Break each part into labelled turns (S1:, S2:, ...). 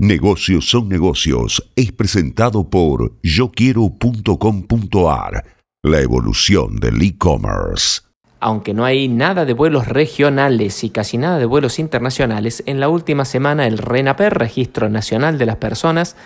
S1: Negocios son negocios es presentado por yoquiero.com.ar, la evolución del e-commerce.
S2: Aunque no hay nada de vuelos regionales y casi nada de vuelos internacionales, en la última semana el RENAPER, Registro Nacional de las Personas,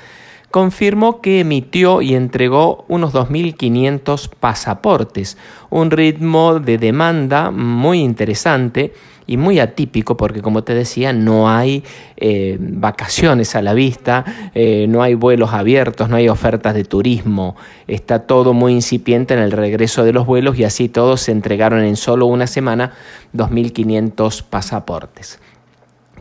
S2: confirmó que emitió y entregó unos 2.500 pasaportes, un ritmo de demanda muy interesante y muy atípico porque como te decía no hay eh, vacaciones a la vista, eh, no hay vuelos abiertos, no hay ofertas de turismo, está todo muy incipiente en el regreso de los vuelos y así todos se entregaron en solo una semana 2.500 pasaportes.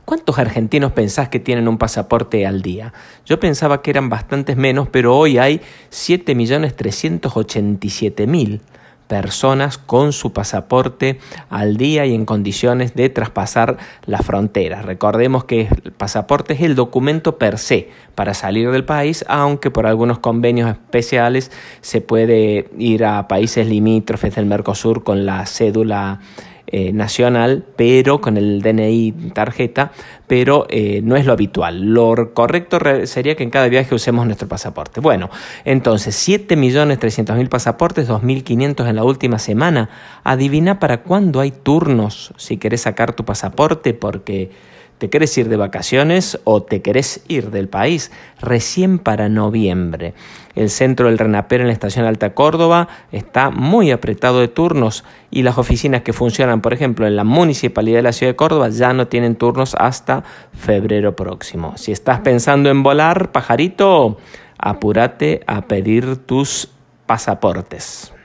S2: ¿Cuántos argentinos pensás que tienen un pasaporte al día? Yo pensaba que eran bastantes menos, pero hoy hay 7.387.000 personas con su pasaporte al día y en condiciones de traspasar la frontera. Recordemos que el pasaporte es el documento per se para salir del país, aunque por algunos convenios especiales se puede ir a países limítrofes del Mercosur con la cédula eh, nacional, pero con el DNI tarjeta, pero eh, no es lo habitual. Lo correcto sería que en cada viaje usemos nuestro pasaporte. Bueno, entonces 7.300.000 pasaportes, 2.500 en la última semana. Adivina para cuándo hay turnos si querés sacar tu pasaporte porque ¿Te querés ir de vacaciones o te querés ir del país? Recién para noviembre. El centro del Renaper en la estación Alta Córdoba está muy apretado de turnos y las oficinas que funcionan, por ejemplo, en la municipalidad de la ciudad de Córdoba ya no tienen turnos hasta febrero próximo. Si estás pensando en volar, pajarito, apúrate a pedir tus pasaportes.